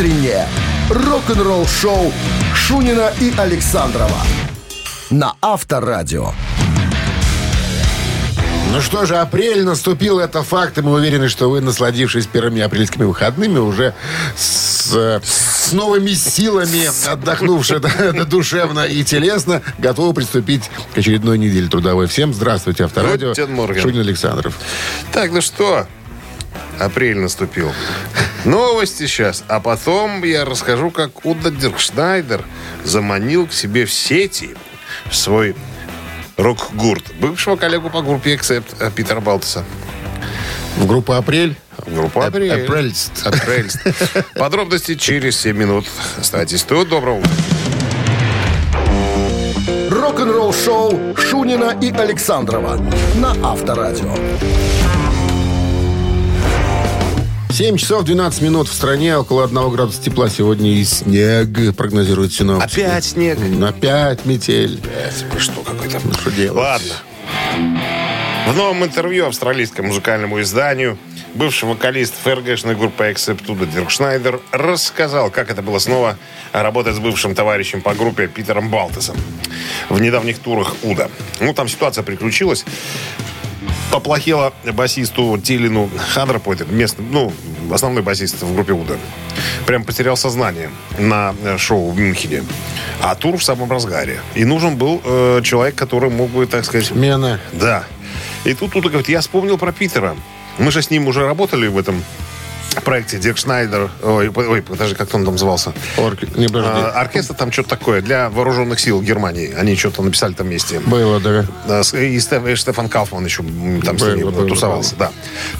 Утреннее рок-н-ролл-шоу Шунина и Александрова на Авторадио. Ну что же, апрель наступил, это факт, и мы уверены, что вы, насладившись первыми апрельскими выходными, уже с, с новыми силами, отдохнувши душевно и телесно, готовы приступить к очередной неделе трудовой. Всем здравствуйте, Авторадио. Шунин Александров. Так, ну что, апрель наступил. Новости сейчас. А потом я расскажу, как Удо Диркшнайдер заманил к себе в сети свои рок-гурт, бывшего коллегу по группе Accept э, Питера Балтеса. В группу «Апрель». Группа «Апрель». Апрельст. Апрельст. Подробности через 7 минут. Оставайтесь тут. Доброго утра. Рок-н-ролл-шоу Шунина и Александрова на Авторадио. 7 часов 12 минут в стране, около 1 градуса тепла сегодня и снег, прогнозирует синоптики. Опять снег. Опять метель. Опять что какой-то. Ну, что делать? Ладно. В новом интервью австралийскому музыкальному изданию бывший вокалист ФРГшной группы Acceptuda Дирк Шнайдер рассказал, как это было снова работать с бывшим товарищем по группе Питером Балтесом в недавних турах Уда. Ну, там ситуация приключилась. Поплохело басисту Тилину Хандрапойте, местный, ну, основной басист в группе Уда. Прям потерял сознание на э, шоу в Мюнхене. А тур в самом разгаре. И нужен был э, человек, который мог бы, так сказать... Мена. Да. И тут Уда говорит, я вспомнил про Питера. Мы же с ним уже работали в этом проекте Дирк Шнайдер. Ой, ой, подожди, как он там назывался? Орк- Не, подожди. А, оркестр там что-то такое для вооруженных сил Германии. Они что-то написали там вместе. Было, да. С- И Стеф- и Стефан Кауфман еще там с Было, ними было, тусовался. Да.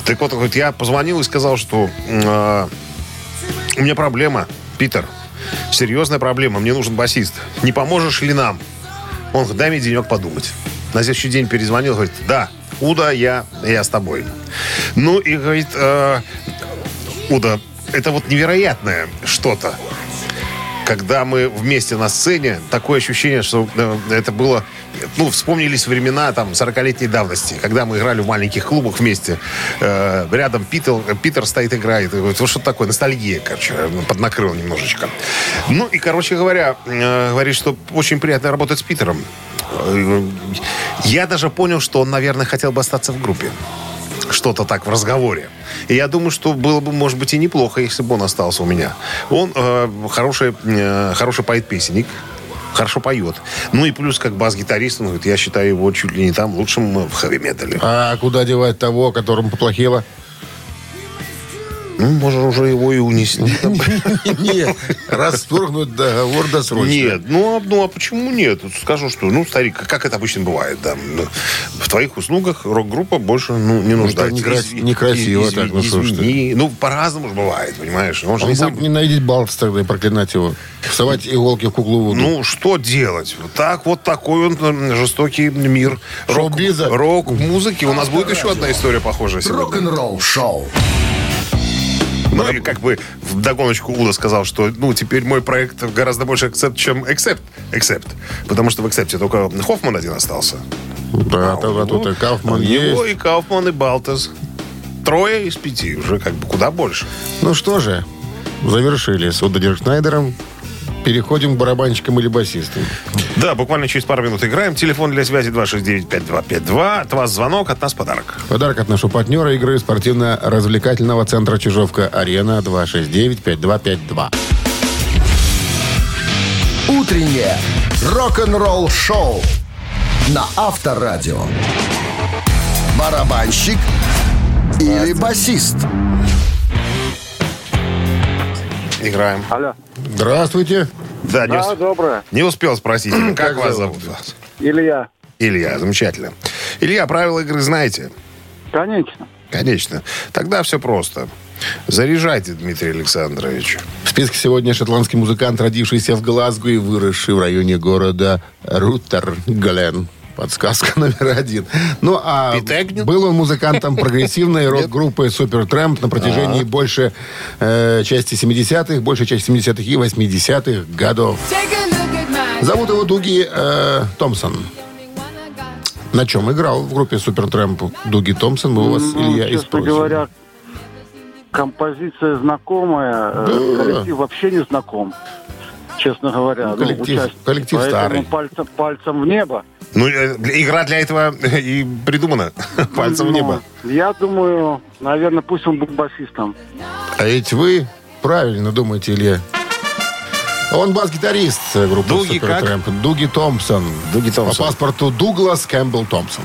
Так вот, говорит, я позвонил и сказал, что а, у меня проблема, Питер. Серьезная проблема. Мне нужен басист. Не поможешь ли нам? Он говорит, дай мне денек подумать. На следующий день перезвонил, говорит, да, Уда, я, я с тобой. Ну и говорит, э, Уда, это вот невероятное что-то. Когда мы вместе на сцене, такое ощущение, что э, это было... Ну, вспомнились времена там 40-летней давности, когда мы играли в маленьких клубах вместе. Э, рядом Питер, Питер стоит, играет. Вот что такое, ностальгия, короче, поднакрыл немножечко. Ну, и, короче говоря, э, говорит, что очень приятно работать с Питером. Э, Я даже понял, что он, наверное, хотел бы остаться в группе что-то так в разговоре. И я думаю, что было бы, может быть, и неплохо, если бы он остался у меня. Он э, хороший, э, хороший поэт-песенник, хорошо поет. Ну и плюс, как бас-гитарист, он говорит, я считаю его чуть ли не там лучшим в хэви-метале. А куда девать того, которому поплохело? Ну, можно уже его и унести. Нет, расторгнуть договор досрочно. Нет, ну а, ну а почему нет? Скажу, что, ну, старик, как это обычно бывает, да. ну, В твоих услугах рок-группа больше ну, не нуждается. некрасиво так, ну что ж. Ну, по-разному же бывает, понимаешь? Он же Он не сам... ненавидеть Балтс тогда и проклинать его. Вставать иголки в куклу Вуду. Ну, что делать? Так вот такой он жестокий мир. Рок-музыки. У нас будет еще одна история похожая сегодня. Рок-н-ролл-шоу. Ну, и как бы в догоночку Уда сказал, что, ну, теперь мой проект гораздо больше акцепт, чем Accept. Accept. Потому что в Accept только Хоффман один остался. да, тогда тут и Кауфман Его есть. и Кауфман, и Балтес. Трое из пяти. Уже как бы куда больше. Ну что же, завершили с Удо Диркшнайдером. Переходим к барабанщикам или басистам. Да, буквально через пару минут играем. Телефон для связи 269-5252. От вас звонок, от нас подарок. Подарок от нашего партнера игры спортивно-развлекательного центра «Чижовка-Арена» 269-5252. Утреннее рок-н-ролл-шоу на Авторадио. Барабанщик или басист? Играем. Алло. Здравствуйте. Да, не, Да, усп- доброе. не успел спросить. Как, Как вас зовут зовут? Илья. Илья, замечательно. Илья, правила игры знаете? Конечно. Конечно. Тогда все просто. Заряжайте, Дмитрий Александрович. В списке сегодня шотландский музыкант, родившийся в Глазго и выросший в районе города Руттерглен. Подсказка номер один. Ну, а Пит Эгню? был он музыкантом прогрессивной рок-группы Супертрэмп на протяжении больше э, части 70-х, большей части 70-х и 80-х годов. Зовут его Дуги э, Томпсон. На чем играл в группе Супертрэмп Дуги Томпсон? Мы у вас, Ну, Илья, и честно спросим. говоря, композиция знакомая, э, Да. коллектив вообще не знаком, честно говоря. Ну, коллектив- участники. коллектив Поэтому старый. Пальцем, пальцем в небо. Ну, э, игра для этого и придумана. Пальцем в Ну, небо. Я думаю, наверное, пусть он будет басистом. А ведь вы правильно думаете, Илья. Он бас-гитарист группы Дуги Supertramp. Дуги Томпсон. Дуги Томпсон. По паспорту Дуглас Кэмпбелл Томпсон.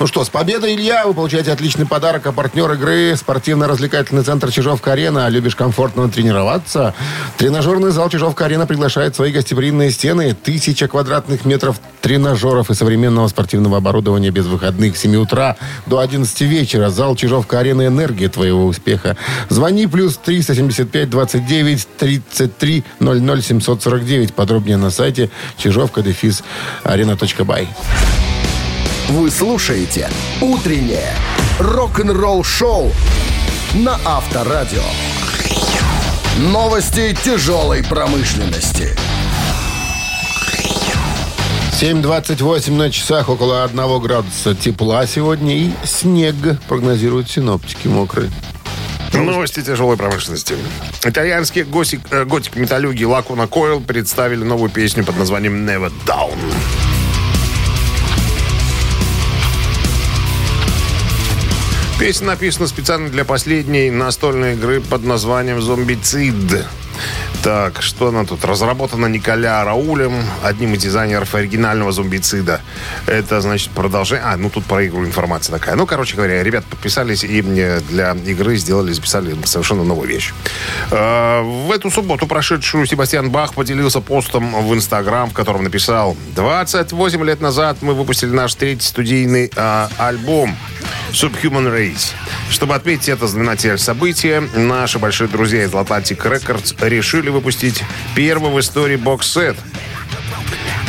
Ну что, с победой, Илья, вы получаете отличный подарок. А партнер игры спортивно-развлекательный центр Чижовка-Арена. Любишь комфортно тренироваться? Тренажерный зал Чижовка-Арена приглашает свои гостеприимные стены. Тысяча квадратных метров тренажеров и современного спортивного оборудования без выходных с 7 утра до 11 вечера. Зал Чижовка-Арена «Энергия твоего успеха». Звони плюс 375 29 33 00 749. Подробнее на сайте чижовка дефис арена.бай. Вы слушаете «Утреннее рок-н-ролл-шоу» на Авторадио. Новости тяжелой промышленности. 7.28 на часах, около 1 градуса тепла сегодня и снег, прогнозируют синоптики мокрые. Новости тяжелой промышленности. Итальянские госик, э, готик-металюги Лакуна Койл представили новую песню под названием Never Down. Песня написана специально для последней настольной игры под названием «Зомбицид». Так, что она тут? Разработана Николя Раулем, одним из дизайнеров оригинального зомбицида. Это, значит, продолжение... А, ну тут про игру информация такая. Ну, короче говоря, ребят подписались и мне для игры сделали, записали совершенно новую вещь. Э, В эту субботу прошедшую Себастьян Бах поделился постом в Инстаграм, в котором написал 28 лет назад мы выпустили наш третий студийный э, альбом Subhuman Race. Чтобы отметить это знаменательное событие, наши большие друзья из Atlantic Records решили выпустить первый в истории бокс-сет.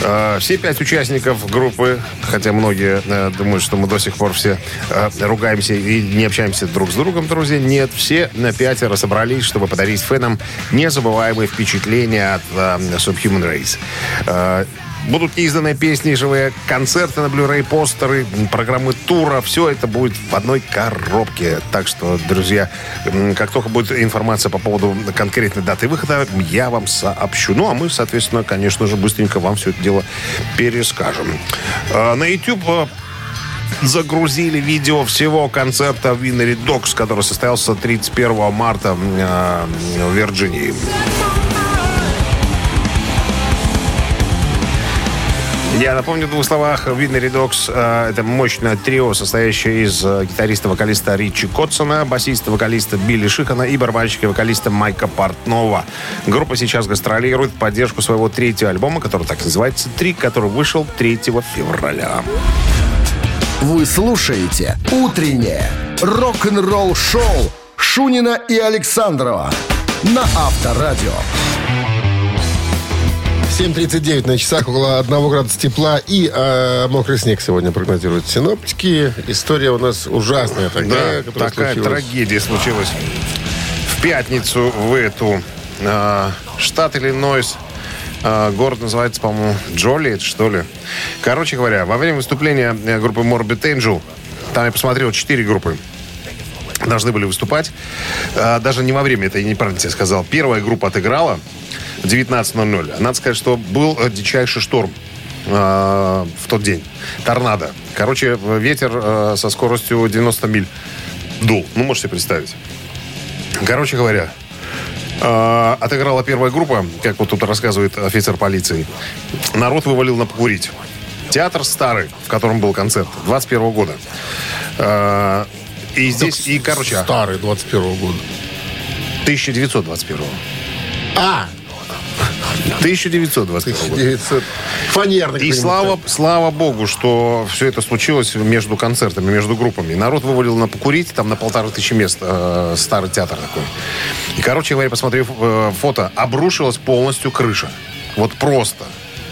Э, Все пять участников группы, хотя многие э, думают, что мы до сих пор все э, ругаемся и не общаемся друг с другом, друзья, нет, все на пятеро собрались, чтобы подарить фенам незабываемые впечатления от э, Subhuman Race. Будут изданы песни, живые концерты на Blu-ray, постеры, программы тура. Все это будет в одной коробке. Так что, друзья, как только будет информация по поводу конкретной даты выхода, я вам сообщу. Ну, а мы, соответственно, конечно же, быстренько вам все это дело перескажем. А, На YouTube а, загрузили видео всего концерта Winery Dogs, который состоялся 31 марта э, в Вирджинии. Я напомню в двух словах. Winery Dogs э, это мощное трио, состоящее из э, гитариста-вокалиста Ричи Котсона, басиста-вокалиста Билли Шихана и барабанщика-вокалиста Майка Портнова. Группа сейчас гастролирует в поддержку своего третьего альбома, который так называется «Три», который вышел 3 февраля. Вы слушаете «Утреннее рок-н-ролл-шоу» Шунина и Александрова на Авторадио. 7.39 на часах, около 1 градуса тепла и э, мокрый снег сегодня прогнозируют синоптики. История у нас ужасная такая, Да, такая случилась. трагедия случилась в пятницу в эту. э, штат Иллинойс. Э, город называется, по-моему, Джолиет, что ли. Короче говоря, во время выступления э, группы Morbid Angel, там я посмотрел четыре группы, должны были выступать. Даже не во время, это я неправильно тебе сказал. Первая группа отыграла 19.00. Надо сказать, что был э, дичайший шторм э, в тот день. Торнадо. Короче, ветер э, со скоростью 90 миль дул. Ну, можете представить. Короче говоря, э, отыграла первая группа, как вот тут рассказывает офицер полиции. Народ вывалил на покурить. Театр старый, в котором был концерт, 21 года. Э, и здесь, и, короче, Старый, 21 года. 1921. А, 1921 года. 900. Фанерный. И слава, слава богу, что все это случилось между концертами, между группами. Народ вывалил на покурить, там на полторы тысячи мест, э, старый театр такой. И, короче говоря, посмотрев э, фото, обрушилась полностью крыша. Вот просто.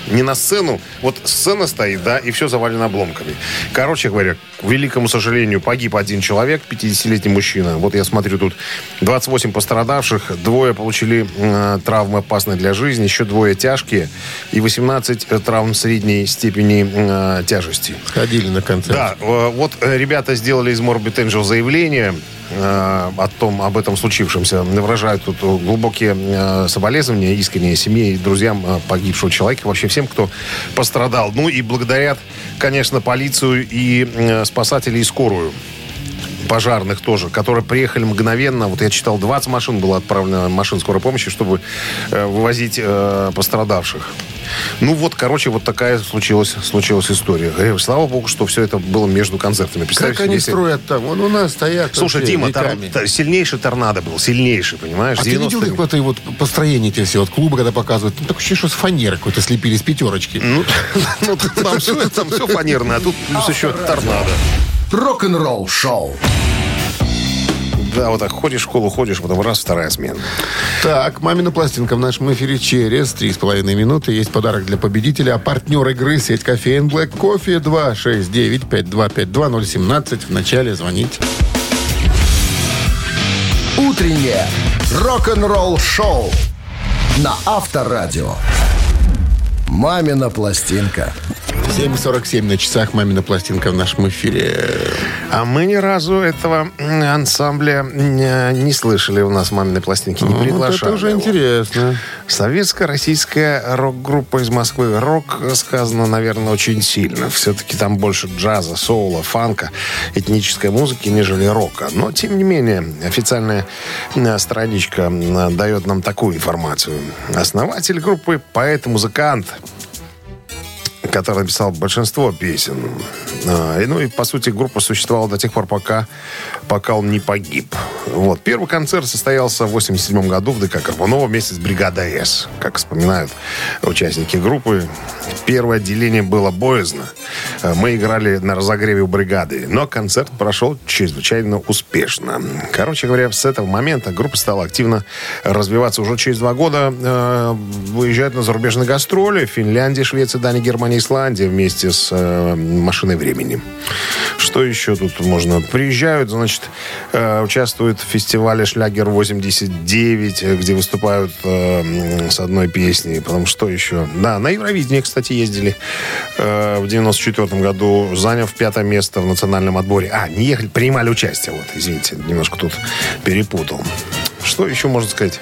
Не на сцену, вот сцена стоит, да, и все завалено обломками. Короче говоря, к великому сожалению, погиб один человек, 50-летний мужчина. Вот я смотрю, тут 28 пострадавших, двое получили э, травмы опасные для жизни, еще двое тяжкие, и 18 травм средней степени э, тяжести. Сходили на концерт. Да, э, вот э, ребята сделали из Morbid Angel заявление. э, о том, об этом случившемся. Выражают тут глубокие э, соболезнования искренние семье и друзьям э, погибшего человека, вообще всем, кто пострадал. Ну и благодарят, конечно, полицию и э, спасателей и скорую пожарных тоже, которые приехали мгновенно. Вот я читал, 20 машин было отправлено, машин скорой помощи, чтобы э, вывозить э, пострадавших. Ну вот, короче, вот такая случилась, случилась история. Говорю, слава богу, что все это было между концертами. Представь, Как они если- строят там? Вон у нас стоят. Слушай, вообще Дима, та- сильнейший торнадо был, сильнейший, понимаешь? А ты видел 90-е. какое-то вот построение эти все, вот клубы, когда показывают? Там такое ощущение, что с фанеры какой-то слепили, с пятерочки. Ну, ну, там все, там все фанерное, а тут плюс еще торнадо. Рок-н-ролл шоу. Да, вот так ходишь в школу, ходишь, потом раз, вторая смена. Так, «Мамина пластинка» в нашем эфире через три с половиной минуты. Есть подарок для победителя. А партнер игры сеть кофеин Black Кофе 269-5252-017. В начале звонить. Утреннее рок-н-ролл шоу на Авторадио. «Мамина пластинка». 7.47 на часах «Мамина пластинка» в нашем эфире. А мы ни разу этого ансамбля не, не слышали у нас маминой пластинки, не Вот приглашали. это уже интересно. Советско-российская рок-группа из Москвы. Рок сказано, наверное, очень сильно. Все-таки там больше джаза, соула, фанка, этнической музыки, нежели рока. Но, тем не менее, официальная э, страничка м, дает нам такую информацию. Основатель группы – поэт и музыкант который написал большинство песен. А, и, ну и, по сути, группа существовала до тех пор, пока, пока он не погиб. Вот. Первый концерт состоялся в 87 году в ДК Карбунова вместе с «Бригадой С», как вспоминают участники группы. Первое отделение было боязно. А, Мы играли на разогреве у бригады, но концерт прошел чрезвычайно успешно. Короче говоря, с этого момента группа стала активно развиваться. Уже через два года э, выезжают на зарубежные гастроли. Финляндия, Швеция, Дания, Германия, Исландия вместе с э, «Машиной времени». Что еще тут можно? Приезжают, значит, э, участвуют в фестивале «Шлягер-89», э, где выступают э, с одной песней. Потом что еще? Да, на Евровидение, кстати, ездили э, в 94 году, заняв пятое место в национальном отборе. А, не ехали, принимали участие. Вот, извините, немножко тут перепутал. Что еще можно сказать?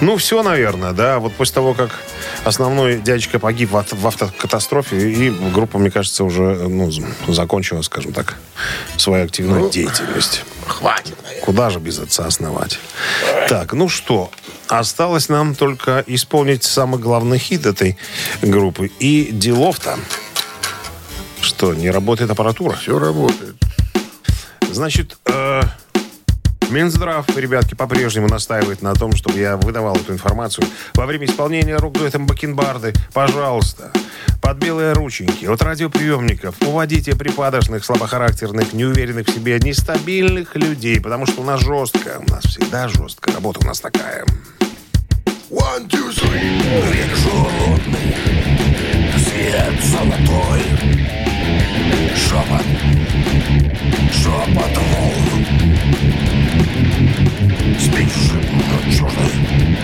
Ну, все, наверное, да. Вот после того, как основной дядечка погиб в, ав- в автокатастрофе, и группа, мне кажется, уже ну, закончила, скажем так, свою активную деятельность. Хватит, наверное. Куда же без отца основать? Так, ну что, осталось нам только исполнить самый главный хит этой группы. И делов-то, что, не работает аппаратура? Все работает. Значит, э, Минздрав, ребятки, по-прежнему настаивает на том, чтобы я выдавал эту информацию. Во время исполнения рок-дуэтом Бакенбарды, пожалуйста, под белые рученьки от радиоприемников уводите припадочных, слабохарактерных, неуверенных в себе, нестабильных людей, потому что у нас жестко, у нас всегда жестко, работа у нас такая. One, two, three. Желудный, свет золотой, шепот, шепот волн. Спишь жемчужный,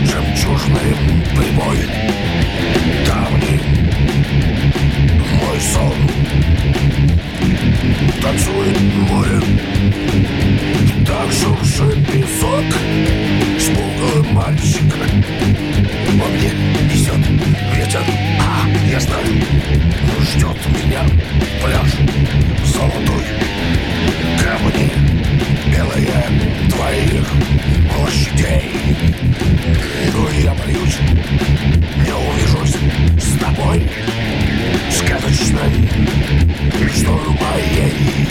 жемчужный прибой, давний мой сон. Танцует море, так шуршит песок, смуглый мальчик во мне несет ветер, а я знаю, ждет меня пляж золотой, камни белые твоих площадей. Но я боюсь, не увижусь с тобой, сказочной мечтой моей.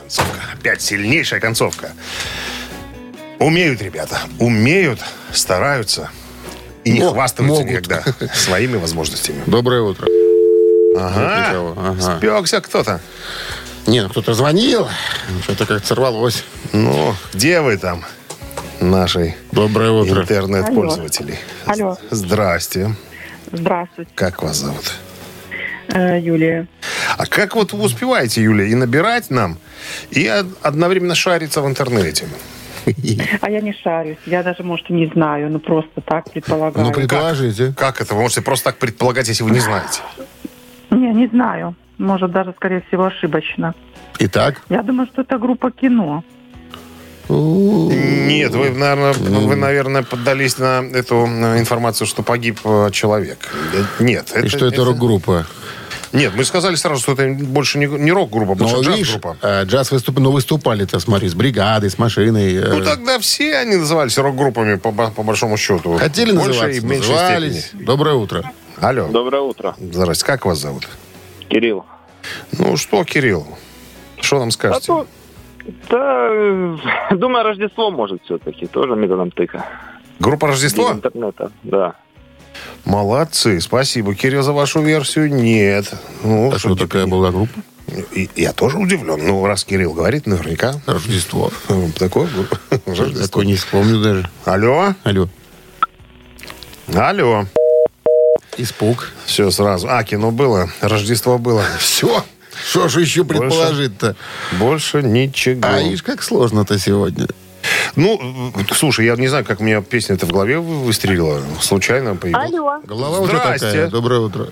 Концовка. Опять сильнейшая концовка. Умеют ребята, умеют, стараются и не хвастаются могут. никогда своими возможностями. Доброе утро. Ага, ага. спекся кто-то. Не, ну кто-то звонил. Что-то как-то сорвалось. Ну, где вы там, наши Доброе утро. интернет-пользователи? Алло. Здрасте. Здравствуйте, Как вас зовут? э, Юлия. А как вот вы успеваете, Юля, и набирать нам, и од- одновременно шариться в интернете? А я не шарюсь. Я даже, может, и не знаю. Ну, просто так предполагаю. Ну, предположите. Как это? Вы можете просто так предполагать, если вы не знаете. Не, не знаю. Может даже, скорее всего, ошибочно. Итак, Я думаю, что это группа кино. Нет, вы, наверное, вы, наверное, поддались на эту информацию, что погиб э, человек. Э, Нет. и что это рок-группа? Нет, мы сказали сразу, что это больше не, не рок-группа, больше Ну, видишь, джаз-группа. э, джаз выступ... ну, выступали-то, смотри, с бригадой, с машиной. э, Ну, тогда все они назывались рок-группами, по, по большому счету. Хотели В большей называться, и в меньшей назывались. степени. Доброе утро. Алло. Доброе утро. Здрасте, как вас зовут? Кирилл. Ну, что, Кирилл? Что нам А скажете? то, да, э, думаю, Рождество может все-таки, тоже методом тыка. Группа Без Рождество? интернета, да. Молодцы, спасибо, Кирилл, за вашу версию. Нет. Ну, А что такая была группа? И- Я тоже удивлен. Ну, раз Кирилл говорит, наверняка. Рождество. Такое Рождество. Такой не вспомню даже. Алло? Алло. Алло. Испуг. Все сразу. А, кино было, Рождество было. Все. Что же еще предположить-то? Больше ничего. А ишь, как сложно-то сегодня. Ну, слушай, я не знаю, как у меня песня-то в голове вы- выстрелила. Случайно появилась. Алло. Голова уже Здрасте. такая. Доброе утро.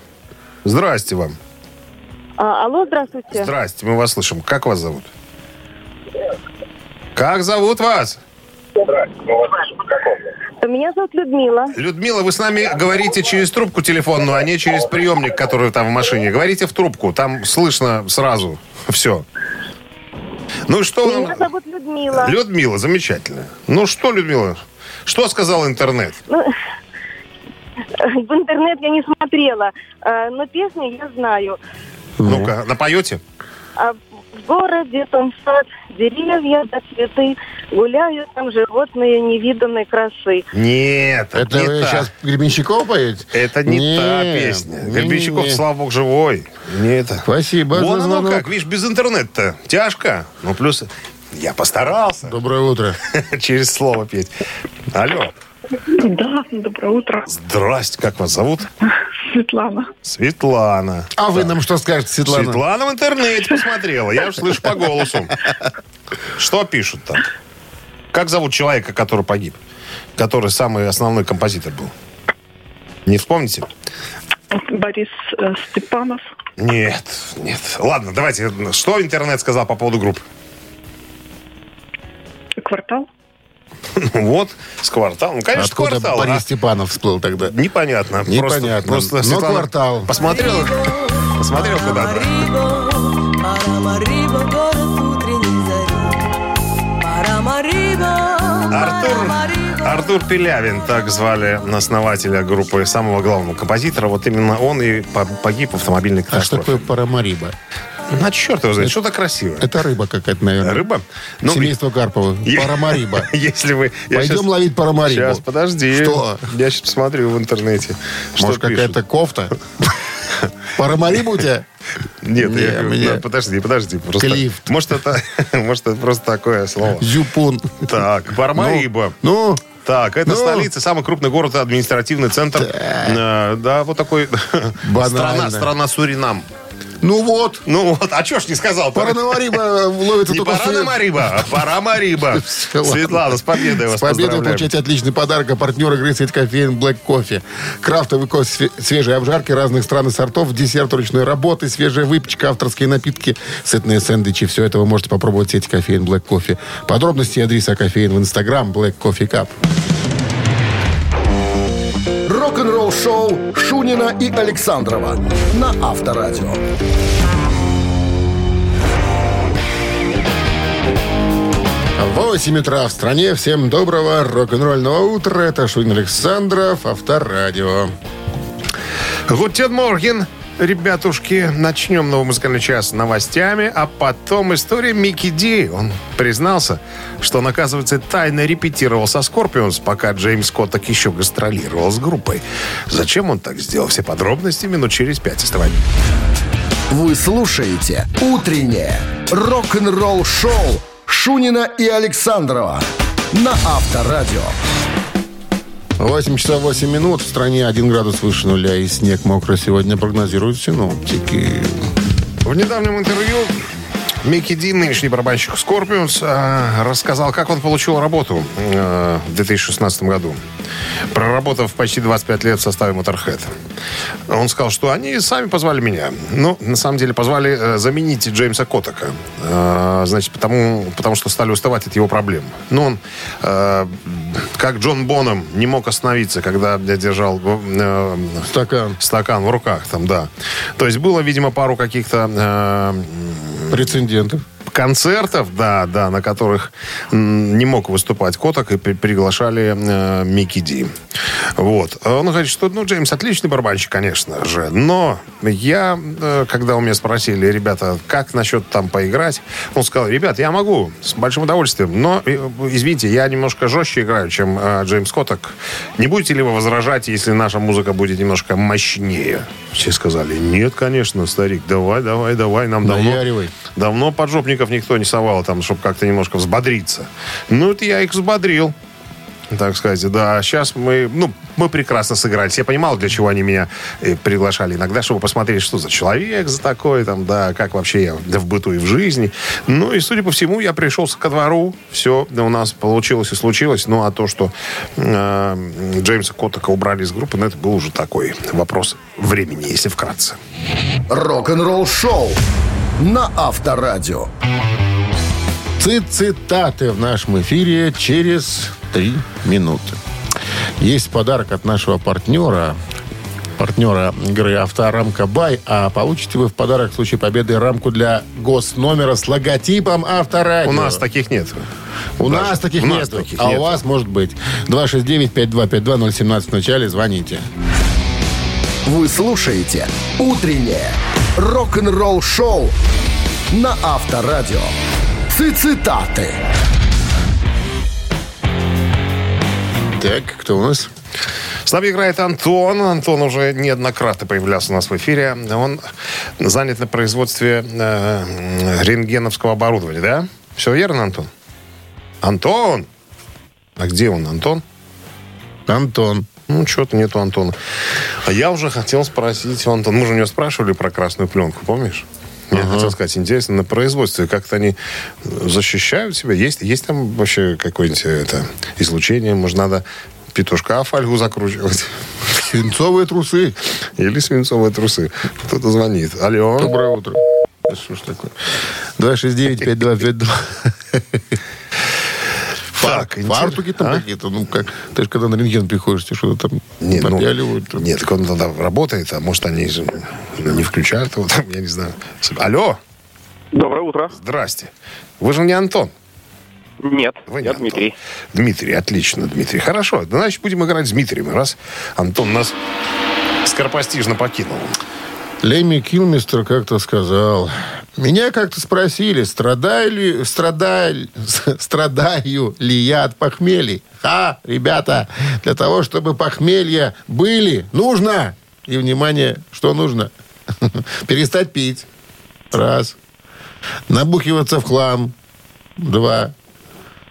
Здрасте вам. А, алло, здравствуйте. Здрасте, мы вас слышим. Как вас зовут? Как зовут вас? Меня зовут Людмила. Людмила, вы с нами говорите через трубку телефонную, а не через приемник, который там в машине. Говорите в трубку, там слышно сразу все. Ну что Меня зовут Людмила. Людмила, замечательно. Ну что, Людмила, что сказал интернет? Ну, в интернет я не смотрела, э, но песню я знаю. Ну-ка, напоете? В городе там сад, деревья да цветы, гуляют там животные невиданной красы. Нет, Это не вы та. сейчас Гребенщиков поете? Это не, та Не, песня. не, Гребенщиков, не. слава богу, живой. Не это. Спасибо Вон за оно как, видишь, без интернета-то тяжко. Ну, плюс я постарался Доброе утро. через слово петь. Алло. Да, доброе утро. Здрасте, как вас зовут? Светлана. Светлана. А вы нам что скажете, Светлана? Светлана в интернете посмотрела. Я уж слышу по голосу. Что пишут там? Как зовут человека, который погиб? Который самый основной композитор был? Не вспомните? Борис э, Степанов. Нет, нет. Ладно, давайте. Что интернет сказал по поводу группы? Квартал. Вот, с кварталом. Ну, конечно, Откуда квартал. Борис а? Непанов всплыл тогда? Непонятно. Непонятно. Просто, просто Но Светлана квартал. Посмотрел, посмотрел куда-то. Артур, Артур Пелявин, так звали основателя группы, самого главного композитора. Вот именно он и по- погиб в автомобильной А что катастрофе. такое парамариба? На черт его знает, что-то красивое. Это рыба какая-то, наверное. Рыба? Ну, Семейство Карповых. Я- Парамариба. Если вы... Пойдем щас- ловить парамарибу. Сейчас, подожди. Что? Я сейчас посмотрю в интернете. Может, пишут. какая-то кофта? Парамариба у тебя? Нет, Не, я, мне- да, подожди, подожди. Просто, Клифт. Может, это, может, это просто такое слово. Зюпун. Так, Пармариба. Ну, Так, это Ну. столица, самый крупный город, административный центр. Э, Да, вот такой Банально. страна, страна Суринам. Ну вот. Ну вот, а что ж не сказал? Паранамариба ловится Не только в Су- Паранамариба, а Парамариба. Светлана, с победой вас С победой поздравляем. получайте отличный подарок. А партнер игры «Сеть кофеин Black Кофе». Крафтовый кофе све- свежей обжарки разных стран и сортов, десерт ручной работы, свежая выпечка, авторские напитки, сытные сэндвичи. Все это вы можете попробовать в «Сеть кофеин Black Кофе». Подробности и адреса кофеин в инстаграм Black Coffee Cup. Рок-н-ролл шоу Шунина и Александрова на Авторадио. 8 утра в стране. Всем доброго рок-н-ролльного утра. Это Шунин Александров, Авторадио. Guten Morgen. Ребятушки, начнем новый музыкальный час новостями, а потом история Микки Ди. Он признался, что он, оказывается, тайно репетировал со Скорпионс, пока Джеймс Коттак еще гастролировал с группой. Зачем он так сделал? Все подробности минут через пять. Оставайтесь. Вы слушаете «Утреннее рок-н-ролл-шоу» Шунина и Александрова на Авторадио. 8 часов 8 минут. В стране 1 градус выше нуля и снег мокрый сегодня прогнозируют синоптики. В недавнем интервью Микки Дин, нынешний барабанщик Scorpions, э, рассказал, как он получил работу э, в 2016 году, проработав почти 25 лет в составе Motorhead. Он сказал, что они сами позвали меня. Ну, на самом деле, позвали э, заменить Джеймса Коттека. Э, значит, потому, потому что стали уставать от его проблем. Ну, он, э, как Джон Боном, не мог остановиться, когда я держал э, Стакан. стакан в руках там, да. То есть было, видимо, пару каких-то Прецедентов. Концертов, да, да, на которых не мог выступать Коток и при- приглашали э, Микки Ди. Вот. Он говорит, что, ну, Джеймс отличный барабанщик, конечно же, но я, э, когда у меня спросили, ребята, как насчет там поиграть, он сказал, ребят, я могу, с большим удовольствием, но, э, извините, я немножко жестче играю, чем э, Джеймс Коток. Не будете ли вы возражать, если наша музыка будет немножко мощнее? Все сказали, нет, конечно, старик, давай, давай, давай, нам давно... Давно поджопников никто не совал, там, чтобы как-то немножко взбодриться. Ну, это я их взбодрил. Так сказать, да. Сейчас мы, ну, мы прекрасно сыгрались. Я понимал, для чего они меня э, приглашали иногда, чтобы посмотреть, что за человек за такой, там, да, как вообще я в быту и в жизни. Ну, и, судя по всему, я пришел ко двору, все у нас получилось и случилось. Ну, а то, что э, Джеймса Коттека убрали из группы, ну, это был уже такой вопрос времени, если вкратце. Рок-н-ролл шоу на Авторадио. Цитаты в нашем эфире через три минуты. Есть подарок от нашего партнера, партнера игры «Авторамка Бай», а получите вы в подарок в случае победы рамку для госномера с логотипом «Авторадио». У нас таких нет. У Даже. нас таких У нас нет, таких а нет. у вас может быть. 269-5252-017 в начале, звоните. Вы слушаете «Утреннее рок-н-ролл шоу» на Авторадио. Цитаты. Так, кто у нас? С нами играет Антон. Антон уже неоднократно появлялся у нас в эфире. Он занят на производстве э, рентгеновского оборудования, да? Все верно, Антон? Антон! А где он, Антон? Антон. Ну, что-то нету Антона. А я уже хотел спросить у Антона. Мы же у него спрашивали про красную пленку, помнишь? Я хотел сказать, интересно, на производстве как-то они защищают себя? Есть, есть там вообще какое-нибудь это, излучение? Может, надо петушка фольгу закручивать? Свинцовые трусы. Или свинцовые трусы? Кто-то звонит. Алло. Доброе утро. Что ж такое? 269-5252. Так, интерес- Фартуки там А? какие-то, ну как, ты же когда на рентген приходишь, тебе что-то там Нет, ну, напяливают. там. нет, так он тогда работает, а может, они же ну, не включают его там, я не знаю. Алло, Доброе утро. здрасте. Вы же не Антон. Нет, Вы не я Антон. Дмитрий. Дмитрий, отлично, Дмитрий. Хорошо, значит, будем играть с Дмитрием, раз Антон нас скоропостижно покинул. Лемми Килмистер как-то сказал, меня как-то спросили, страдаю ли, страдаю, страдаю ли я от похмелья. А, ребята, для того, чтобы похмелья были, нужно, и, внимание, что нужно? Перестать пить. Раз. Набухиваться в хлам. Два.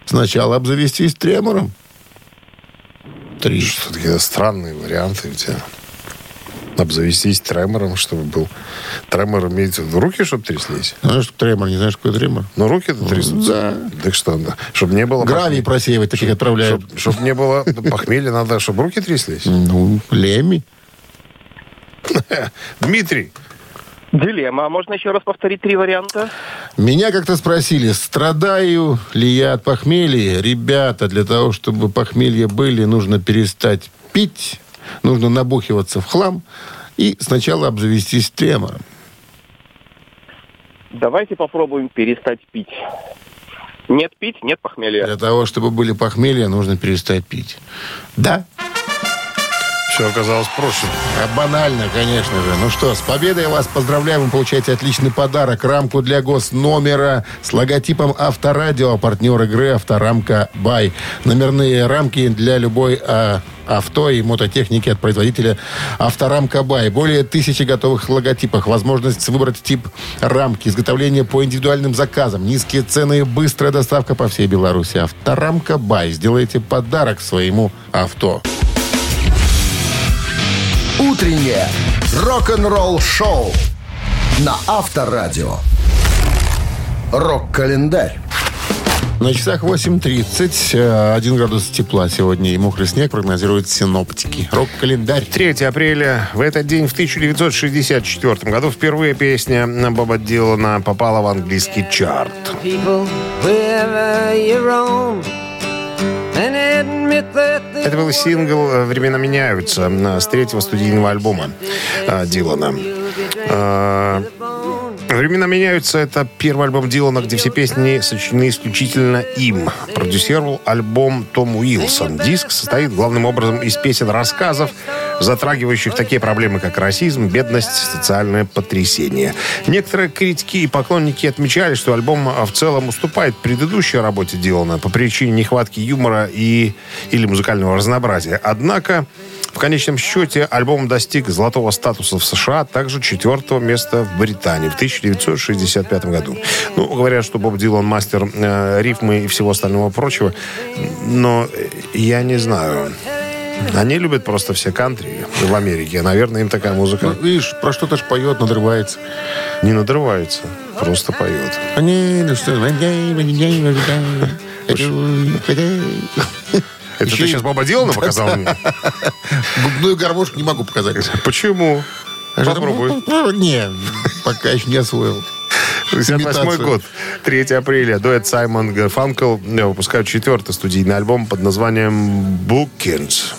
Сначала обзавестись тремором. Три. Что такие странные варианты у тебя. Обзавестись тремором, чтобы был... Тремор имеется в руки, чтобы тряслись? Знаешь, что тремор, не знаешь, какой тремор? Ну, руки-то трясутся. Так что, да. чтобы не было... Гравий просеивать таких отправляют. Чтобы не было похмелья, надо, чтобы руки тряслись. Ну, Лемми. Дмитрий, Дилемма. А можно еще раз повторить три варианта? Меня как-то спросили, страдаю ли я от похмелья. Ребята, для того, чтобы похмелья были, нужно перестать пить, нужно набухиваться в хлам и сначала обзавестись тремором. Давайте попробуем перестать пить. Нет пить, нет похмелья. Для того, чтобы были похмелья, нужно перестать пить. Да, все оказалось проще. а банально, конечно же. Ну что, с победой вас поздравляем. Вы получаете отличный подарок. Рамку для госномера с логотипом Авторадио. Партнер игры Авторамка Бай. Номерные рамки для любой а, авто и мототехники от производителя Авторамка Бай. Более тысячи готовых логотипов. Возможность выбрать тип рамки. Изготовление по индивидуальным заказам. Низкие цены и быстрая доставка по всей Беларуси. Авторамка Бай. Сделайте подарок своему авто. Утреннее рок-н-ролл шоу на Авторадио. Рок-календарь. На часах 8.30, э, 1 градус тепла сегодня и мокрый снег прогнозируют синоптики. Рок-календарь. 3 апреля. В этот день, в 1964 году, впервые песня Боба Дилана попала в английский чарт. people Это был сингл «Времена меняются» с третьего студийного альбома э, Дилана. «Времена меняются» — это первый альбом Дилана, где все песни сочинены исключительно им. Продюсировал альбом Том Уилсон. Диск состоит главным образом из песен-рассказов, затрагивающих такие проблемы, как расизм, бедность, социальное потрясение. Некоторые критики и поклонники отмечали, что альбом а, в целом уступает предыдущей работе Дилана по причине нехватки юмора и, или музыкального разнообразия. Однако, в конечном счете, альбом достиг золотого статуса в США, а также четвертого места в Британии в 1965 году. Ну, говорят, что Боб Дилан мастер э, рифмы и всего остального прочего, но э, я не знаю. Они любят просто все кантри в Америке. Наверное, им такая музыка Ну, видишь, про что-то ж поет, надрывается. не надрывается, просто поет. Они, ну что, Это Еще ты и- сейчас Боба Дилана показал мне? Губную гармошку не могу показать. Почему? Попробуй. Не, пока еще не освоил. 68 Имитацию. год, 3 апреля. Дуэт Саймон Гарфанкл э, выпускают четвертый студийный альбом под названием «Bookends».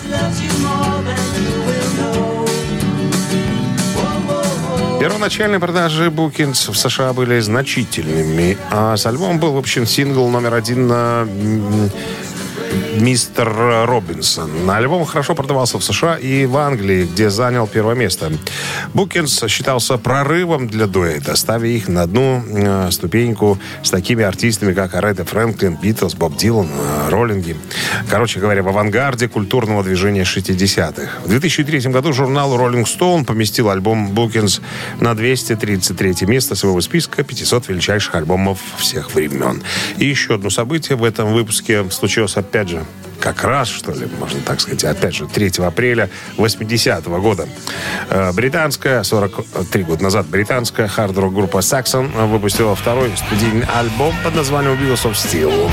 Первоначальные продажи Bookings в США были значительными, а с альбомом был выпущен сингл номер один на «Мистер Робинсон». Альбом хорошо продавался в США и в Англии, где занял первое место. Букинс считался прорывом для дуэта, ставя их на одну э, ступеньку с такими артистами, как Аретта Фрэнклин, Битлз, Боб Дилан, э, Роллинги. Короче говоря, в авангарде культурного движения 60-х. В 2003 году журнал Rolling Stone поместил альбом Букинс на 233 место своего списка 500 величайших альбомов всех времен. И еще одно событие в этом выпуске случилось опять же как раз, что ли, можно так сказать, опять же, 3 апреля 80-го года. Э, Британская, 43 года назад, британская хард-рок группа Saxon выпустила второй студийный альбом под названием Wheels of Steel.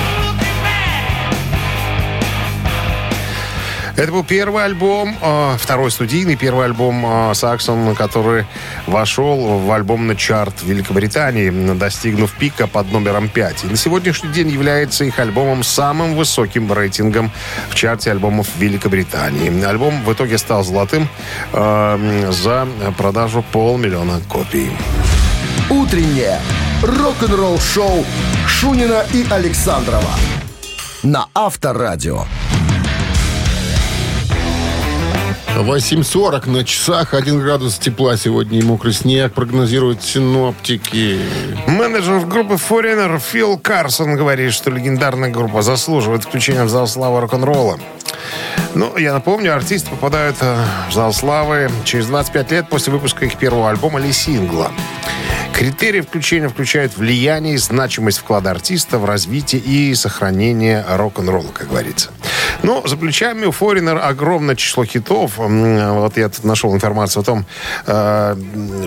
Это был первый альбом, э, второй студийный первый альбом э, Саксон, который вошел в альбомный чарт Великобритании, достигнув пика под номером 5. И на сегодняшний день является их альбомом самым высоким рейтингом в чарте альбомов Великобритании. Альбом в итоге стал золотым э, за продажу полмиллиона копий. Утреннее рок-н-ролл-шоу Шунина и Александрова на Авторадио. 8.40 на часах, 1 градус тепла сегодня и мокрый снег, прогнозируют синоптики. Менеджер группы Foreigner Фил Карсон говорит, что легендарная группа заслуживает включения в зал славы рок-н-ролла. Ну, я напомню, артисты попадают э, в зал славы через 25 лет после выпуска их первого альбома или сингла. Критерии включения включают влияние и значимость вклада артиста в развитие и сохранение рок-н-ролла, как говорится. Но за плечами у Foreigner огромное число хитов. Вот я тут нашел информацию о том, э,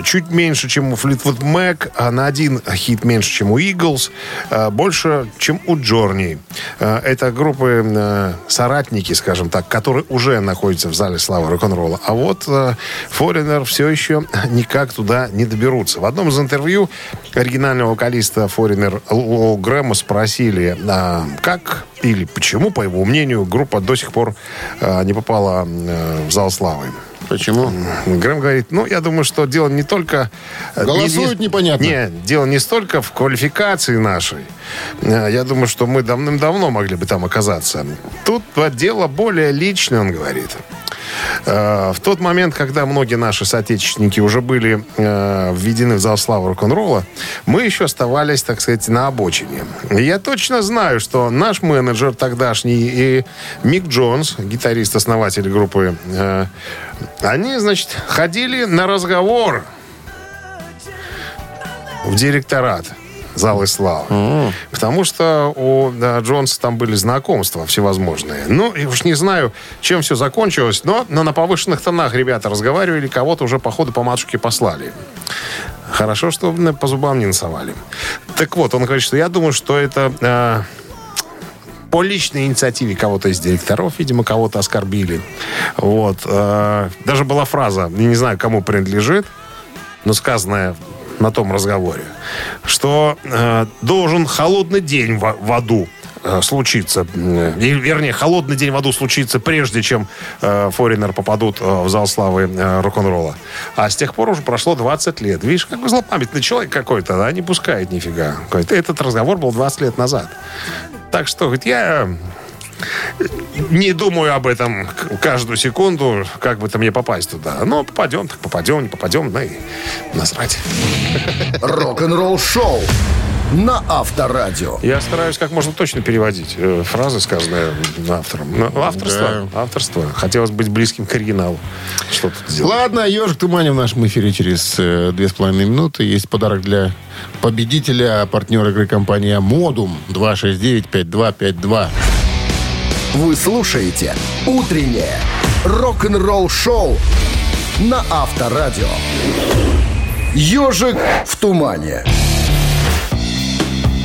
чуть меньше, чем у Fleetwood Mac, а на один хит меньше, чем у Eagles, э, больше, чем у Джорни. Э, это группы соратники, скажем так, которые уже находятся в зале славы рок-н-ролла. А вот Foreigner все еще никак туда не доберутся. В одном из интервью оригинального вокалиста Foreigner Лоу Грэма спросили, а, как или почему, по его мнению, группа до сих пор э, не попала э, в зал славы. Почему? Грэм говорит, ну, я думаю, что дело не только... э, Голосуют не- непонятно. Нет, дело не столько в квалификации нашей. Э, Я думаю, что мы давным-давно могли бы там оказаться. Тут дело более личное, он говорит. Э, В тот момент, когда многие наши соотечественники уже были э, введены в зал славы рок-н-ролла, мы еще оставались, так сказать, на обочине. Я точно знаю, что наш менеджер тогдашний и Мик Джонс, гитарист-основатель группы, они, значит, ходили на разговор в директорат залы славы. Потому что у да, Джонса там были знакомства всевозможные. Ну, и уж не знаю, чем все закончилось, но на, на повышенных тонах ребята разговаривали, кого-то уже, походу, по матушке послали. Хорошо, что по зубам не насовали. Так вот, он говорит, что я думаю, что это э, по личной инициативе кого-то из директоров, видимо, кого-то оскорбили. Вот. э, даже была фраза, не знаю, кому принадлежит, но сказанная на том разговоре, что э, должен холодный день в, в аду э, случиться. Э, Вернее, холодный день в аду случится прежде, чем э, Форинер попадут э, в зал славы э, рок-н-ролла. А с тех пор уже прошло 20 лет. Видишь, какой злопамятный человек какой-то, да, не пускает нифига. Этот разговор был 20 лет назад. Так что, говорит, я не думаю об этом каждую секунду, как бы то мне попасть туда. Но попадем, так попадем, не попадем, ну и насрать. Рок-н-ролл шоу на Авторадио. Я стараюсь как можно точно переводить э, фразы, сказанные автором. Но авторство, авторство. Хотелось быть близким к оригиналу. Что тут сделать? Ладно, ежик тумане в нашем эфире через э, две с половиной минуты. Есть подарок для победителя, партнер игры компания Модум 269-5252. Вы слушаете «Утреннее рок-н-ролл-шоу» на Авторадио. «Ежик в тумане».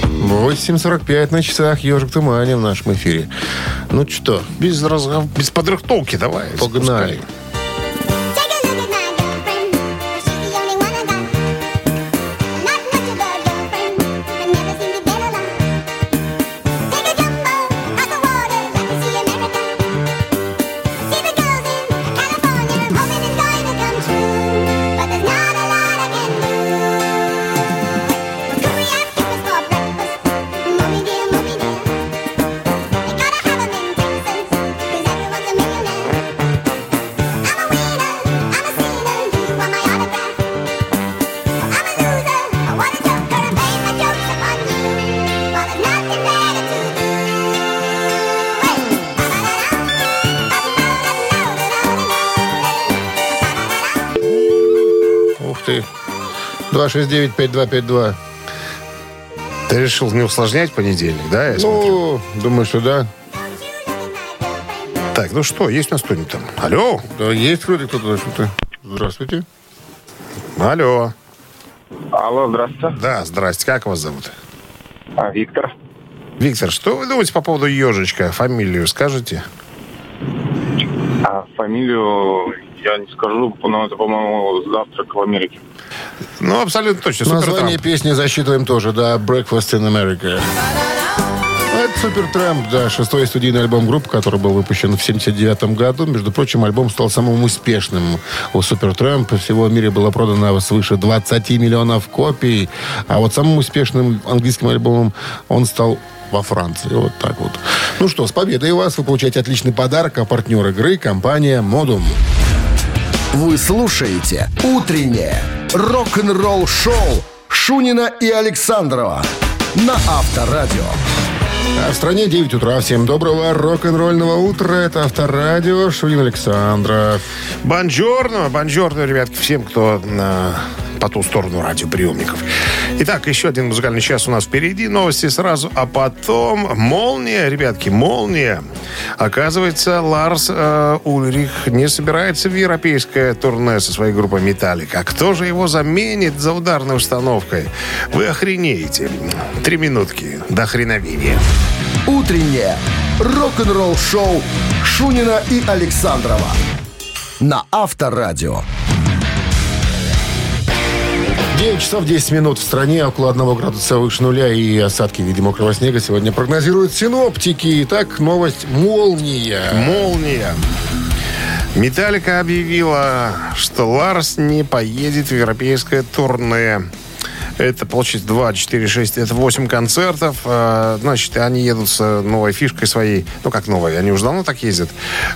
8.45 на часах ежик тумане в нашем эфире. Ну что, Без, разгов... без подрыхтовки давай. погнали. Ух 269-5252. Ты решил не усложнять понедельник, да? я смотрю? Ну, думаю, что да. Так, ну что, есть у нас кто-нибудь там? Алло? Да, есть вроде кто-то что-то. Здравствуйте. Алло. Алло, здравствуйте. Да, здрасте. Как вас зовут? А, Виктор. Виктор, что вы думаете по поводу ежичка? Фамилию скажете? А фамилию я не скажу, но это, по-моему, завтрак в Америке. Ну, абсолютно точно. Название песни засчитываем тоже, да. Breakfast in America. Это Супертрамп, да, шестой студийный альбом группы, который был выпущен в 79 году. Между прочим, альбом стал самым успешным у Супертрамп. Всего в мире было продано свыше 20 миллионов копий. А вот самым успешным английским альбомом он стал во Франции. Вот так вот. Ну что, с победой вас. Вы получаете отличный подарок. А партнер игры – компания «Модум». Вы слушаете «Утреннее рок-н-ролл-шоу» Шунина и Александрова на Авторадио. В стране 9 утра. Всем доброго рок-н-ролльного утра. Это Авторадио. Шунин Александров. Бонжорно, бонжорно, ребятки, всем, кто на, по ту сторону радиоприемников. Итак, еще один музыкальный час у нас впереди. Новости сразу, а потом молния, ребятки, молния. Оказывается, Ларс э, Ульрих не собирается в европейское турне со своей группой «Металлика». Кто же его заменит за ударной установкой? Вы охренеете. Три минутки до хреновения. «Утреннее рок-н-ролл-шоу» Шунина и Александрова на Авторадио. 9 часов 10 минут в стране, около 1 градуса выше нуля и осадки в виде мокрого снега сегодня прогнозируют синоптики. Итак, новость «Молния». Молния. Металлика объявила, что Ларс не поедет в европейское турне. Это, получится, 2, 4, 6, это 8 концертов. Э, Значит, они едут с новой фишкой своей. Ну, как новой, они уже давно так ездят.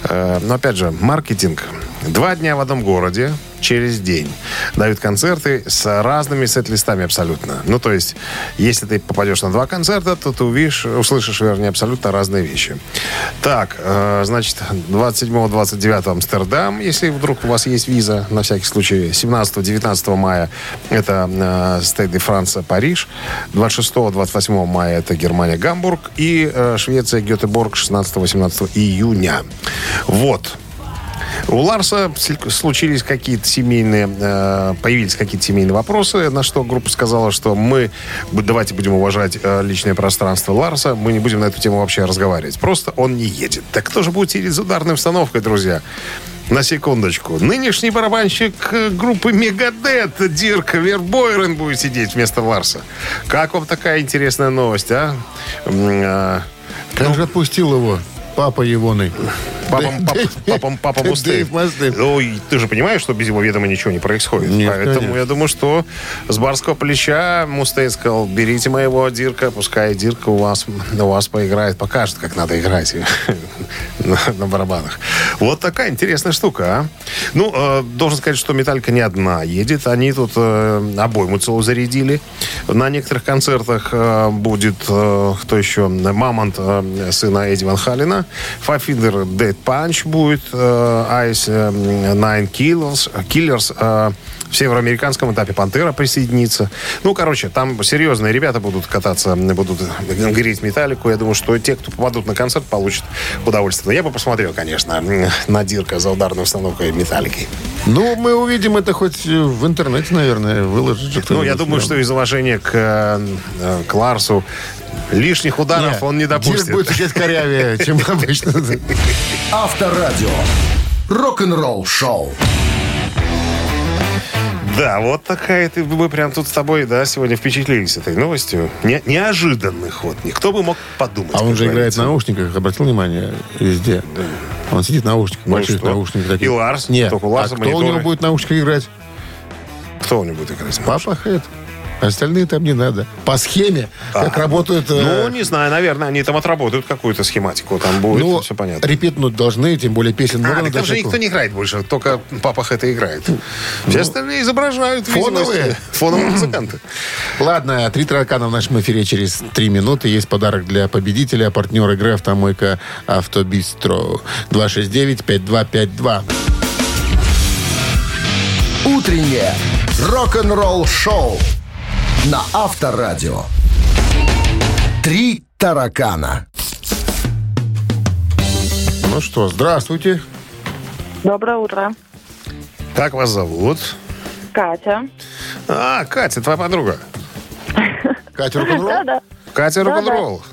Э, Но, опять же, маркетинг. Два дня в одном городе через день. Дают концерты с разными сет-листами абсолютно. Ну, то есть, если ты попадешь на два концерта, то ты увидишь, услышишь, вернее, абсолютно разные вещи. Так, э, значит, 27-29 Амстердам, если вдруг у вас есть виза, на всякий случай. 17-19 мая это э, Стейт де Франция, Париж. 26-28 мая это Германия, Гамбург. И э, Швеция, Гетеборг 16-18 июня. Вот. У Ларса сл- случились какие-то семейные, э, появились какие-то семейные вопросы, на что группа сказала, что мы давайте будем уважать э, личное пространство Ларса, мы не будем на эту тему вообще разговаривать. Просто он не едет. Так кто же будет сидеть за ударной установкой, друзья? На секундочку. Нынешний барабанщик э, группы Мегадет Дирк Вербойрен будет сидеть вместо Ларса. Как вам такая интересная новость, а? Как же отпустил его папа Егоны? Папа, папа, папа, папа Мустейн. Дэйв Мастейн. Ой, ты же понимаешь, что без его ведома ничего не происходит. Нет, Поэтому конечно. я думаю, что с барского плеча Мустейн сказал, берите моего Дирка, пускай Дирка у вас, у вас поиграет, покажет, как надо играть на, на барабанах. Вот такая интересная штука, а. Ну, э, должен сказать, что Металлика не одна едет. Они тут э, обойму целую зарядили. На некоторых концертах э, будет, э, кто еще, Мамонт, э, сына Эдди Ван Халина. Finger Dead Punch будет. э, э, Nine Killers. Killers э, в североамериканском этапе Пантера присоединится. Ну, короче, там серьезные ребята будут кататься, будут греть металлику. Я думаю, что те, кто попадут на концерт, получат удовольствие. Но я бы посмотрел, конечно, на Дирка за ударной установкой металлики. Ну, мы увидим это хоть в интернете, наверное, выложит. Ну, я думаю, что из уважения к, э, к Ларсу лишних ударов Не, он не Дирк допустит. будет сидеть корявее, чем обычно. Авторадио. Рок-н-ролл шоу. Да, вот такая ты. Мы прям тут с тобой, да, сегодня впечатлились этой новостью. Не- неожиданный ход. Никто бы мог подумать. А он же играет в наушниках, обратил внимание, везде. Он сидит в наушниках, Ну больших наушниках. таких. И Ларс, Нет, только у Ларса а кто у мониторы. него будет в наушниках играть? Кто у него будет играть? Папа Хэт. Остальные там не надо. По схеме, как работают... э, Ну, не знаю, наверное, они там отработают какую-то схематику. Там будет, ну, все понятно. репетнуть должны, тем более песен много А, на так там же никто не играет больше, только папа это играет. Все остальные изображают. Ну, фоновые. Фоновые музыканты. Ладно, три таракана в нашем эфире через три минуты. Есть подарок для победителя. Партнер игры «Автомойка Автобистро». 269-5252. Утреннее рок-н-ролл шоу на Авторадио. Три таракана. Ну что, здравствуйте. Доброе утро. Как вас зовут? Катя. А, Катя, твоя подруга. Катя рок-н-ролл? Да-да, Катя Да-да. рок-н-ролл.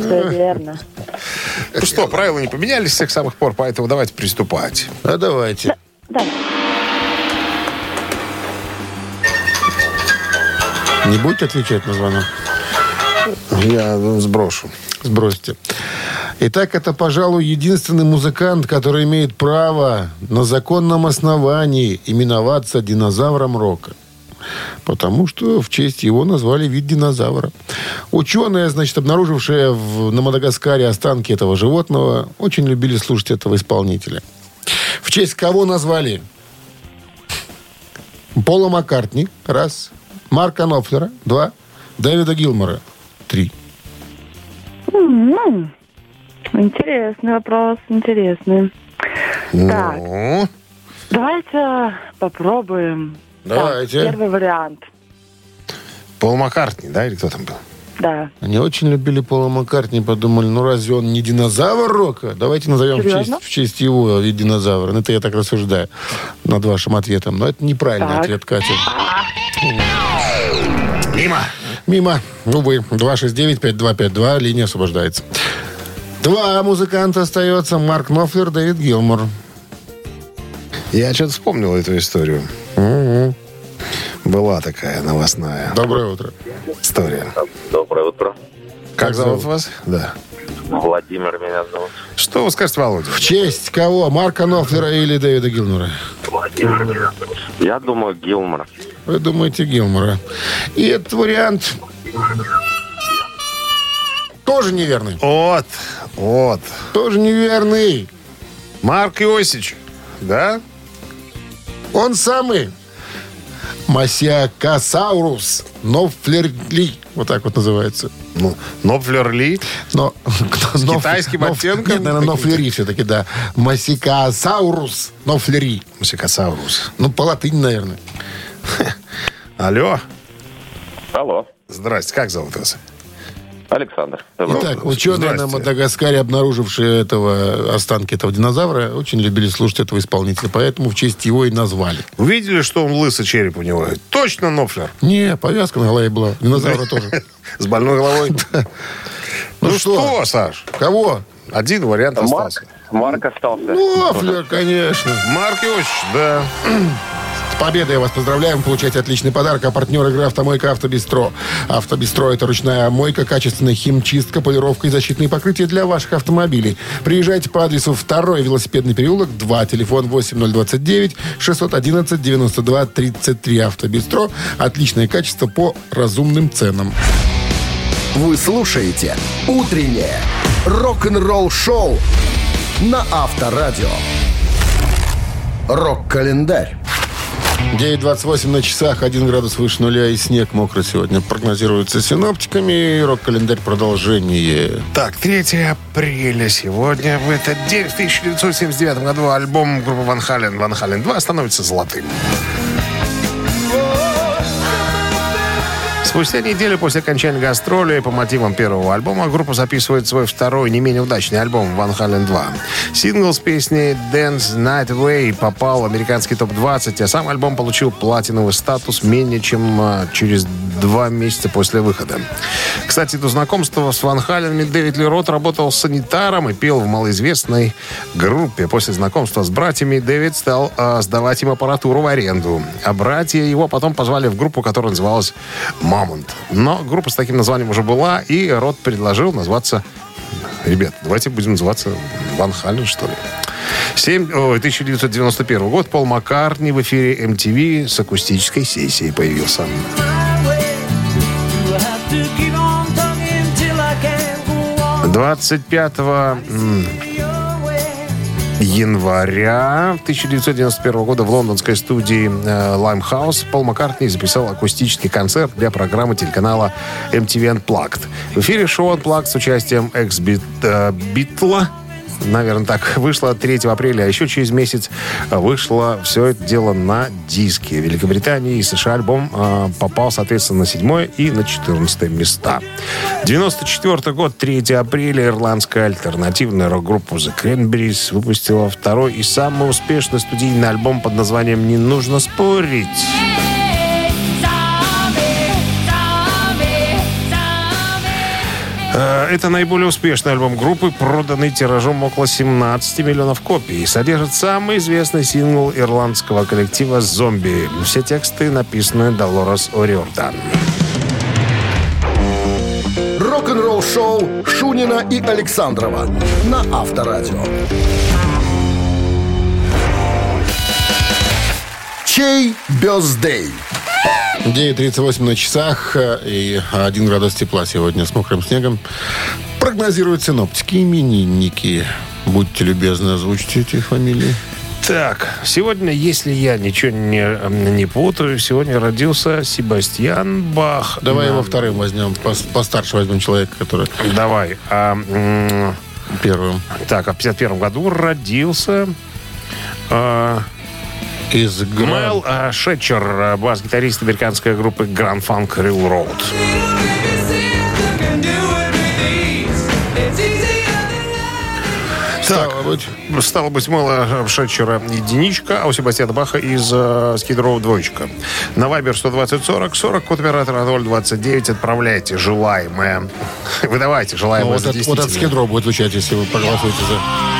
все верно. Ну что, правила не поменялись с тех самых пор, поэтому давайте приступать. А давайте. Да. Не будете отвечать на звонок? Я ну, сброшу. Сбросьте. Итак, это, пожалуй, единственный музыкант, который имеет право на законном основании именоваться динозавром рока. Потому что в честь его назвали вид динозавра. Ученые, значит, обнаружившие в- на Мадагаскаре останки этого животного, очень любили слушать этого исполнителя. В честь кого назвали? Пола Маккартни, раз. Марка Knopfler, два. Дэвида Гилмора, три. М, Интересный вопрос, интересный. Так, Ну, давайте попробуем. Давайте. Так, первый вариант. Пол Маккартни, да, или кто там был? Да. Они очень любили Пола Маккартни, подумали, ну разве он не динозавр рока? Давайте назовем в честь, в честь его вид динозавра. Ну, это я так рассуждаю над вашим ответом. Но это неправильный Так. ответ, Катя. Мимо. Мимо. Увы. 269-5252. Линия освобождается. Два музыканта остается. Марк Нофлер, Дэвид Гилмор. Я что-то вспомнил эту историю. Мгм. Была такая новостная Доброе утро. история. Доброе утро. Как, Как зовут, зовут? вас? Да. Владимир меня зовут. Что вы скажете, Володя? В честь кого? Марка Нофлера или Дэвида Гилмора? Владимир меня зовут. Я думаю, Гилмор. Вы думаете Гилмора. И этот вариант тоже неверный. Вот, вот. Тоже неверный. Марк Иосич, да? Он самый. Масиакасаурус Нофлерли. Вот так вот называется. Ну, Нопфлер Ли. Но, С китайским оттенком Нет, наверное? Нофлери все-таки, да. Масикасаурус Нофлери. Мусикасаурус. Ну, по латыни, наверное. Алло. Алло. Здрасте, как зовут вас? Александр. Итак, ученые на. Мадагаскаре, обнаружившие этого останки этого динозавра, очень любили слушать этого исполнителя, поэтому в честь его и назвали. Увидели, что он лысый череп у него? Точно Нопфлер. Не, повязка на голове была. Динозавра тоже. С больной головой. Ну Ну что, Саш? Кого? Один вариант остался. Марк остался. Афлер, конечно. Марк Иванович, да. Победой вас поздравляем. Вы Получаете отличный подарок. А партнер игры «Автомойка Автобестро». «Автобестро» — это ручная мойка, качественная химчистка, полировка и защитные покрытия для ваших автомобилей. Приезжайте по адресу 2 велосипедный переулок, 2, телефон 8029 611 92 33. «Автобестро» — отличное качество по разумным ценам. Вы слушаете «Утреннее рок-н-ролл-шоу» на Авторадио. Рок-календарь. 9.28 на часах, 1 градус выше нуля и снег мокрый сегодня. Прогнозируется синоптиками. И Рок-календарь продолжение. Так, 3 апреля сегодня. В этот день, в 1979 году, альбом группы Ван Хален «Ван Хален 2» становится золотым. Спустя неделю после окончания гастролей по мотивам первого альбома группа записывает свой второй, не менее удачный альбом «Ван Хален 2». Сингл с песней «Dance Night Away» попал в американский топ-20, а сам альбом получил платиновый статус менее чем а, через два месяца после выхода. Кстати, до знакомства с Ван Халенами Дэвид Ли Рот работал санитаром и пел в малоизвестной группе. После знакомства с братьями Дэвид стал а, сдавать им аппаратуру в аренду. А братья его потом позвали в группу, которая называлась «Мамонт». Но группа с таким названием уже была, и Рот предложил назваться... Ребят, давайте будем называться Ван Хален, что ли. Семь- ой, 1991 год. Пол Маккартни в эфире MTV с акустической сессией появился. 25 м, января 1991 года в лондонской студии э, Limehouse Пол Маккартни записал акустический концерт для программы телеканала MTV Unplugged. В эфире шоу Unplugged с участием экс-битла наверное, так, вышло 3 апреля, а еще через месяц вышло все это дело на диске. Великобритании и США альбом э, попал, соответственно, на 7 и на 14 места. 94 год, 3 апреля, ирландская альтернативная рок-группа The Cranberries выпустила второй и самый успешный студийный альбом под названием «Не нужно спорить». Это наиболее успешный альбом группы, проданный тиражом около 17 миллионов копий. Содержит самый известный сингл ирландского коллектива «Зомби». Все тексты написаны Долорес О'Риордан. Рок-н-ролл-шоу Шунина и Александрова на Авторадио. Чей бездей? 9.38 на часах э, и 1 градус тепла сегодня с мокрым снегом. Прогнозируют синоптики именинники. Будьте любезны, озвучьте эти фамилии. Так, сегодня, если я ничего не, не путаю, сегодня родился Себастьян Бах. Давай На- его вторым возьмем, пос- постарше возьмем человека, который Давай. А, м, первым. так, а в 51 году родился... а, Из Гран- Мэл а, Шетчер, а, бас-гитарист американской группы Grand Funk Railroad. Так, Стало быть, стало быть, Мэла Шетчера единичка, а у Себастьяна Баха из э, Скидрова двоечка. На Вайбер 120 40 40, код оператора 029, отправляйте желаемое. Выдавайте ну, желаемое вот, за от, вот от скидро будет звучать, если вы проголосуете за...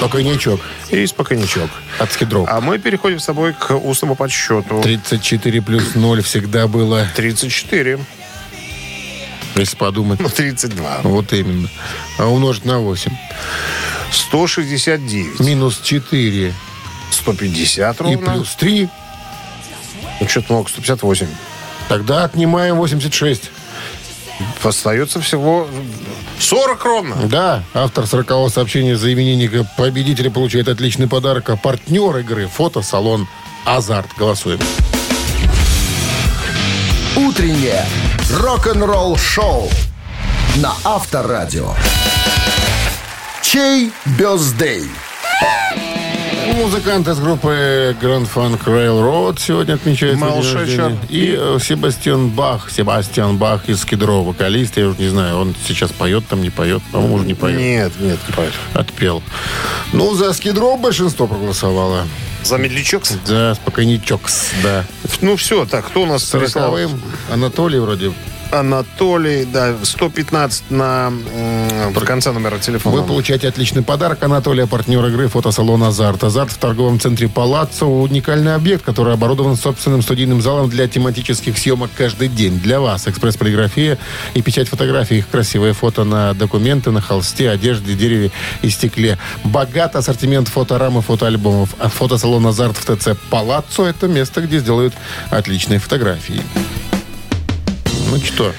Спокойничок И спокойничок. от скидро. А мы переходим с тобой к устному подсчету. 34 плюс 0 всегда было, 34, если подумать. ну 32, Вот именно. А умножить на 8. 169, Минус 4 150 и ровно. плюс 3. Ну, что-то много, 158. Тогда отнимаем 86. Остается всего 40 ровно. Да, автор 40-го сообщения за именинника победителя получает отличный подарок. А партнер игры фотосалон «Азарт». Голосуем. Утреннее рок-н-ролл-шоу на Авторадио. Чей бездей? Музыканты из группы Grand Funk Railroad сегодня рождения. Шачер. И э, Себастьян Бах. Себастьян Бах из Кедро, вокалист. Я уже не знаю, он сейчас поет там, не поет. По-моему, уже не поет. Нет, нет, не поет. Отпел. Ну, за Скидро большинство проголосовало. За медлячок? За спокойничокс, да. Ну все, так, кто у нас? Сороковым Анатолий вроде Анатолий, да, 115 на м, в конце номера телефона. Вы получаете отличный подарок. Анатолия, партнер игры, фотосалон «Азарт». «Азарт» в торговом центре «Палаццо» – уникальный объект, который оборудован собственным студийным залом для тематических съемок каждый день. Для вас экспресс-полиграфия и печать фотографий. Их красивые фото на документы, на холсте, одежде, дереве и стекле. Богат ассортимент фоторам и фотоальбомов. А фотосалон «Азарт» в ТЦ «Палаццо» – это место, где сделают отличные фотографии. Ну что,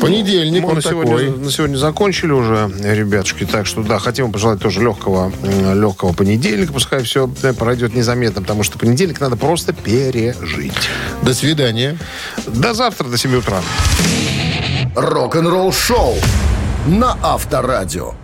понедельник, Мы он на сегодня, такой. на сегодня закончили уже, ребятушки. Так что, да, хотим пожелать тоже легкого, легкого понедельника. Пускай все пройдет незаметно, потому что понедельник надо просто пережить. До свидания. До завтра, до 7 утра. Рок-н-ролл шоу на Авторадио.